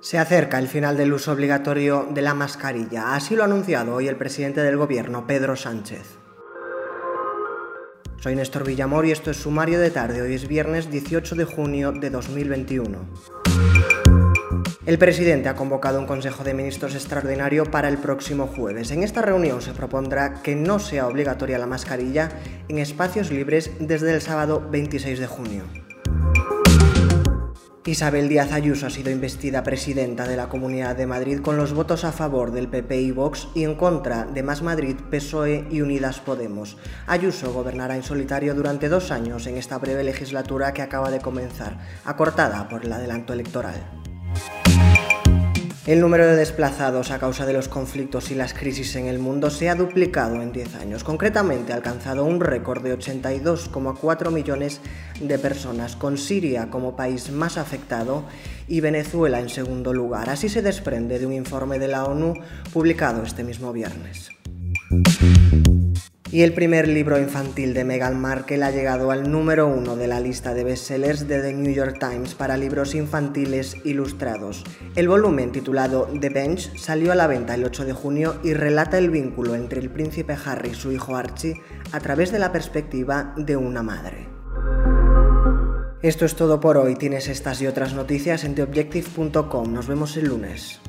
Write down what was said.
Se acerca el final del uso obligatorio de la mascarilla, así lo ha anunciado hoy el presidente del gobierno, Pedro Sánchez. Soy Néstor Villamor y esto es Sumario de Tarde, hoy es viernes 18 de junio de 2021. El presidente ha convocado un Consejo de Ministros extraordinario para el próximo jueves. En esta reunión se propondrá que no sea obligatoria la mascarilla en espacios libres desde el sábado 26 de junio. Isabel Díaz Ayuso ha sido investida presidenta de la Comunidad de Madrid con los votos a favor del PP y Vox y en contra de Más Madrid, PSOE y Unidas Podemos. Ayuso gobernará en solitario durante dos años en esta breve legislatura que acaba de comenzar, acortada por el adelanto electoral. El número de desplazados a causa de los conflictos y las crisis en el mundo se ha duplicado en 10 años. Concretamente ha alcanzado un récord de 82,4 millones de personas, con Siria como país más afectado y Venezuela en segundo lugar. Así se desprende de un informe de la ONU publicado este mismo viernes. Y el primer libro infantil de Meghan Markle ha llegado al número uno de la lista de bestsellers de The New York Times para libros infantiles ilustrados. El volumen titulado The Bench salió a la venta el 8 de junio y relata el vínculo entre el príncipe Harry y su hijo Archie a través de la perspectiva de una madre. Esto es todo por hoy. Tienes estas y otras noticias en theobjective.com. Nos vemos el lunes.